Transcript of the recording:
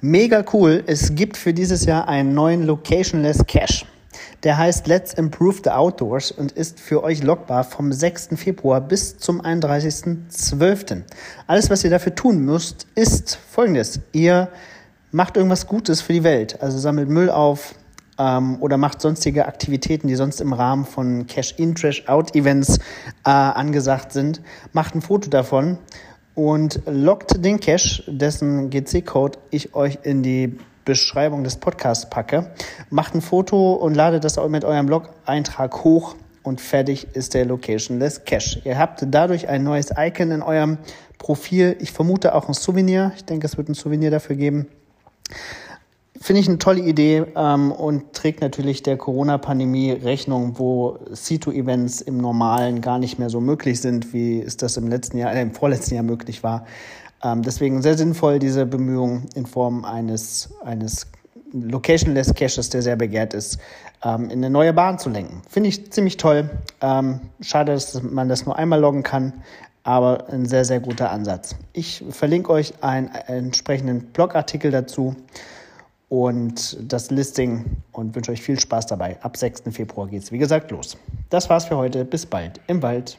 Mega cool. Es gibt für dieses Jahr einen neuen Locationless Cache. Der heißt Let's Improve the Outdoors und ist für euch lockbar vom 6. Februar bis zum 31.12. Alles, was ihr dafür tun müsst, ist folgendes. Ihr macht irgendwas Gutes für die Welt. Also sammelt Müll auf ähm, oder macht sonstige Aktivitäten, die sonst im Rahmen von Cash-In, Trash-Out-Events äh, angesagt sind. Macht ein Foto davon und lockt den Cache, dessen GC-Code ich euch in die Beschreibung des Podcasts packe. Macht ein Foto und ladet das mit eurem Blog-Eintrag hoch und fertig ist der Locationless Cache. Ihr habt dadurch ein neues Icon in eurem Profil. Ich vermute auch ein Souvenir. Ich denke, es wird ein Souvenir dafür geben. Finde ich eine tolle Idee ähm, und trägt natürlich der Corona-Pandemie Rechnung, wo C2-Events im Normalen gar nicht mehr so möglich sind, wie es das im letzten Jahr, äh, im vorletzten Jahr möglich war. Ähm, deswegen sehr sinnvoll, diese Bemühung in Form eines, eines Locationless Caches, der sehr begehrt ist, ähm, in eine neue Bahn zu lenken. Finde ich ziemlich toll. Ähm, schade, dass man das nur einmal loggen kann, aber ein sehr, sehr guter Ansatz. Ich verlinke euch einen entsprechenden Blogartikel dazu und das Listing und wünsche euch viel Spaß dabei. Ab 6. Februar geht es, wie gesagt, los. Das war's für heute. Bis bald im Wald.